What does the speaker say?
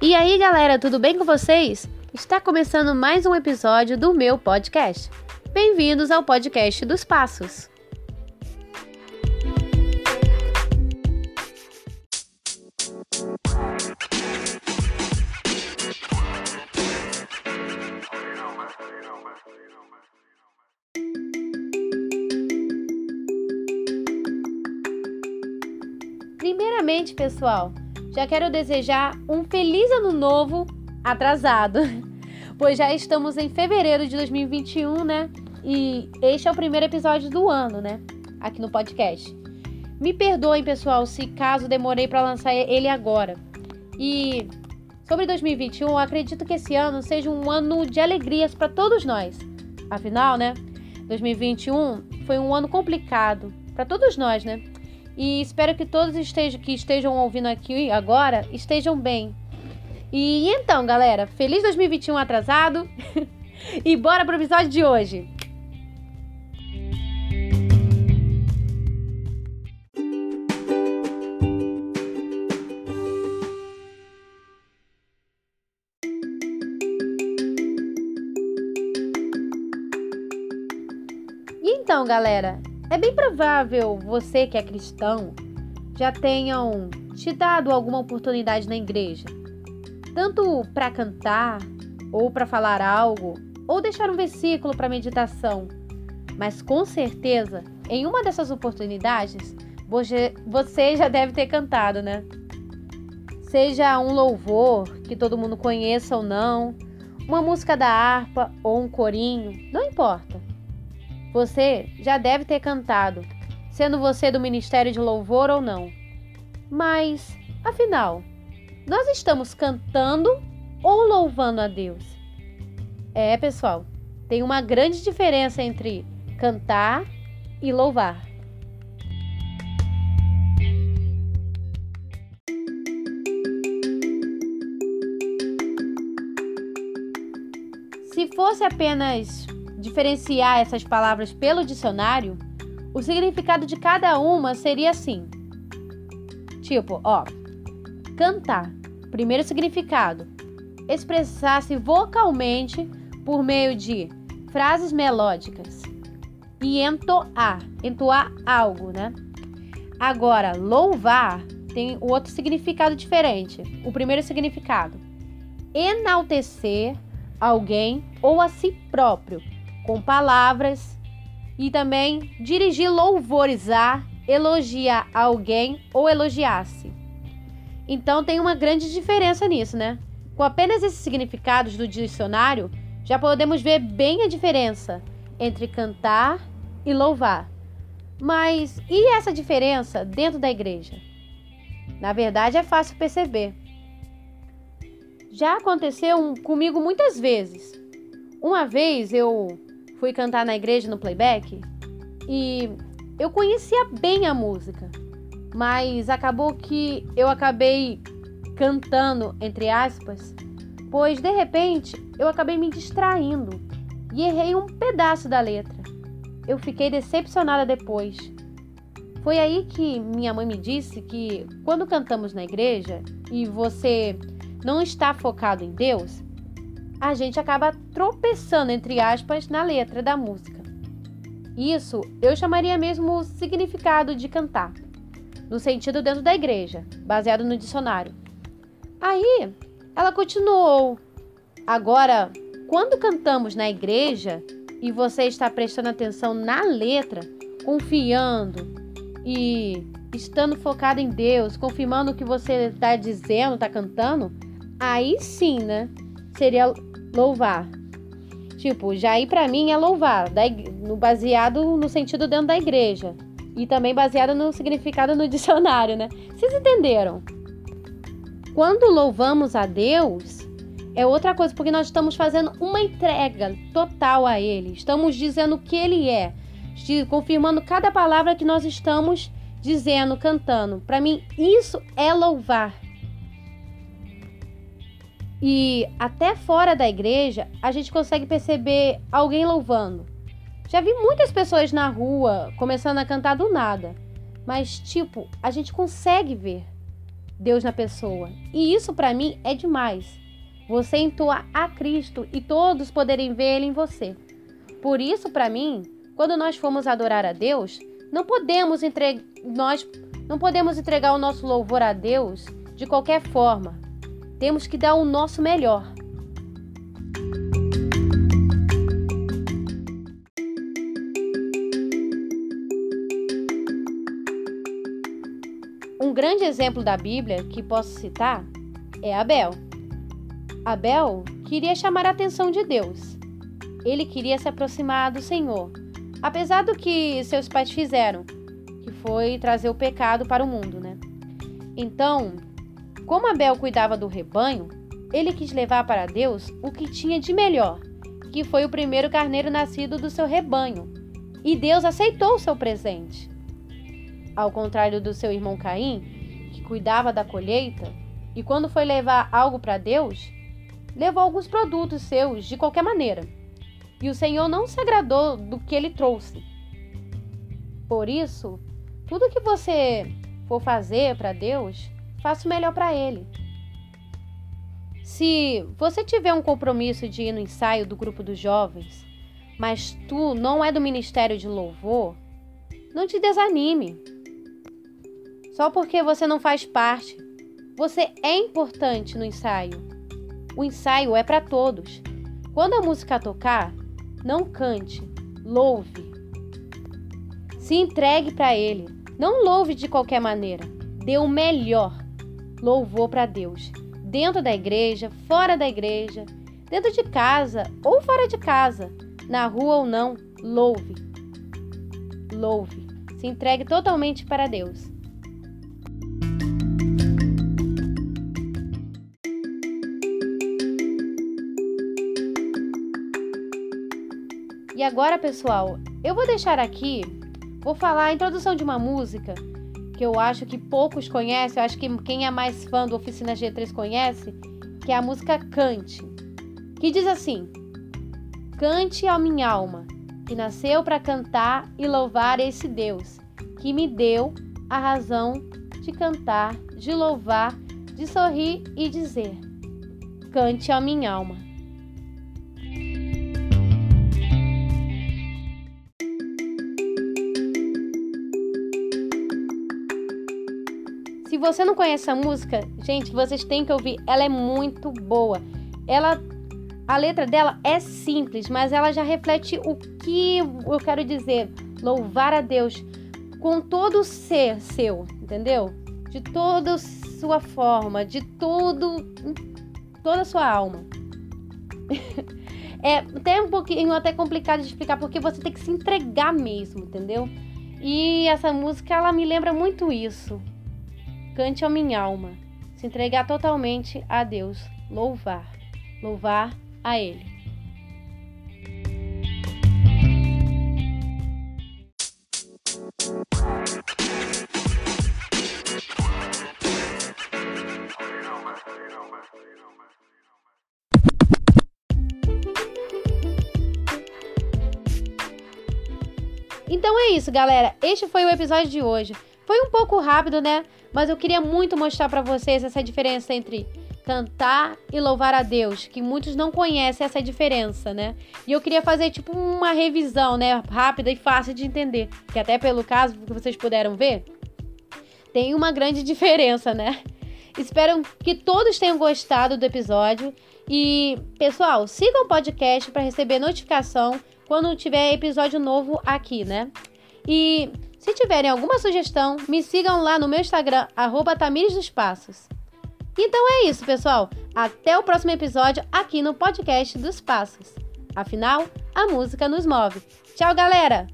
E aí, galera, tudo bem com vocês? Está começando mais um episódio do meu podcast. Bem-vindos ao podcast dos Passos. Primeiramente, pessoal, já quero desejar um feliz ano novo atrasado, pois já estamos em fevereiro de 2021, né? E este é o primeiro episódio do ano, né? Aqui no podcast. Me perdoem, pessoal, se caso demorei para lançar ele agora. E sobre 2021, acredito que esse ano seja um ano de alegrias para todos nós. Afinal, né? 2021 foi um ano complicado para todos nós, né? E espero que todos estejam, que estejam ouvindo aqui agora estejam bem. E então, galera, feliz 2021 atrasado. e bora pro episódio de hoje. Então, galera, é bem provável você que é cristão já tenham te dado alguma oportunidade na igreja, tanto para cantar, ou para falar algo, ou deixar um versículo para meditação. Mas com certeza, em uma dessas oportunidades, você já deve ter cantado, né? Seja um louvor que todo mundo conheça ou não, uma música da harpa ou um corinho, não importa. Você já deve ter cantado, sendo você do ministério de louvor ou não. Mas, afinal, nós estamos cantando ou louvando a Deus? É, pessoal, tem uma grande diferença entre cantar e louvar. Se fosse apenas diferenciar essas palavras pelo dicionário, o significado de cada uma seria assim. Tipo, ó, cantar. Primeiro significado: expressar-se vocalmente por meio de frases melódicas e entoar, entoar algo, né? Agora, louvar tem outro significado diferente. O primeiro significado: enaltecer alguém ou a si próprio com palavras e também dirigir louvores a, elogiar alguém ou elogiar-se. Então tem uma grande diferença nisso, né? Com apenas esses significados do dicionário, já podemos ver bem a diferença entre cantar e louvar. Mas e essa diferença dentro da igreja? Na verdade, é fácil perceber. Já aconteceu comigo muitas vezes. Uma vez eu fui cantar na igreja no playback e eu conhecia bem a música, mas acabou que eu acabei cantando, entre aspas, pois de repente eu acabei me distraindo e errei um pedaço da letra. Eu fiquei decepcionada depois. Foi aí que minha mãe me disse que quando cantamos na igreja e você não está focado em Deus, a gente acaba tropeçando, entre aspas, na letra da música. Isso eu chamaria mesmo significado de cantar, no sentido dentro da igreja, baseado no dicionário. Aí ela continuou. Agora, quando cantamos na igreja e você está prestando atenção na letra, confiando e estando focado em Deus, confirmando o que você está dizendo, está cantando, aí sim, né? Seria louvar. Tipo, já ir para mim é louvar, no, baseado no sentido dentro da igreja. E também baseado no significado no dicionário, né? Vocês entenderam? Quando louvamos a Deus, é outra coisa, porque nós estamos fazendo uma entrega total a Ele. Estamos dizendo o que Ele é, confirmando cada palavra que nós estamos dizendo, cantando. Para mim, isso é louvar. E até fora da igreja, a gente consegue perceber alguém louvando. Já vi muitas pessoas na rua começando a cantar do nada, mas tipo, a gente consegue ver. Deus na pessoa. E isso para mim é demais. Você entoa a Cristo e todos poderem ver Ele em você. Por isso, para mim, quando nós formos adorar a Deus, não podemos entregar nós não podemos entregar o nosso louvor a Deus de qualquer forma. Temos que dar o nosso melhor. Um grande exemplo da Bíblia que posso citar é Abel. Abel queria chamar a atenção de Deus. Ele queria se aproximar do Senhor, apesar do que seus pais fizeram, que foi trazer o pecado para o mundo, né? Então, como Abel cuidava do rebanho, ele quis levar para Deus o que tinha de melhor, que foi o primeiro carneiro nascido do seu rebanho. E Deus aceitou o seu presente. Ao contrário do seu irmão Caim, que cuidava da colheita, e quando foi levar algo para Deus, levou alguns produtos seus de qualquer maneira. E o Senhor não se agradou do que ele trouxe. Por isso, tudo que você for fazer para Deus, faça o melhor para Ele. Se você tiver um compromisso de ir no ensaio do grupo dos jovens, mas tu não é do ministério de louvor, não te desanime. Só porque você não faz parte. Você é importante no ensaio. O ensaio é para todos. Quando a música tocar, não cante, louve. Se entregue para ele. Não louve de qualquer maneira. Dê o melhor. Louvor para Deus. Dentro da igreja, fora da igreja, dentro de casa ou fora de casa, na rua ou não, louve. Louve. Se entregue totalmente para Deus. E agora, pessoal, eu vou deixar aqui, vou falar a introdução de uma música que eu acho que poucos conhecem, eu acho que quem é mais fã do Oficina G3 conhece, que é a música Cante, que diz assim: Cante a minha alma, que nasceu para cantar e louvar esse Deus, que me deu a razão de cantar, de louvar, de sorrir e dizer: Cante a minha alma. Se você não conhece a música, gente, vocês têm que ouvir. Ela é muito boa. Ela a letra dela é simples, mas ela já reflete o que eu quero dizer. Louvar a Deus com todo o ser seu, entendeu? De toda sua forma, de todo toda a sua alma. é até um pouquinho até complicado de explicar porque você tem que se entregar mesmo, entendeu? E essa música ela me lembra muito isso. Cante a minha alma, se entregar totalmente a Deus, louvar, louvar a Ele. Então é isso, galera. Este foi o episódio de hoje. Foi um pouco rápido, né? Mas eu queria muito mostrar para vocês essa diferença entre cantar e louvar a Deus, que muitos não conhecem essa diferença, né? E eu queria fazer tipo uma revisão, né, rápida e fácil de entender, que até pelo caso que vocês puderam ver, tem uma grande diferença, né? Espero que todos tenham gostado do episódio e, pessoal, sigam o podcast para receber notificação quando tiver episódio novo aqui, né? E se tiverem alguma sugestão, me sigam lá no meu Instagram, arroba Tamires dos Passos. Então é isso, pessoal. Até o próximo episódio aqui no podcast dos Passos. Afinal, a música nos move. Tchau, galera!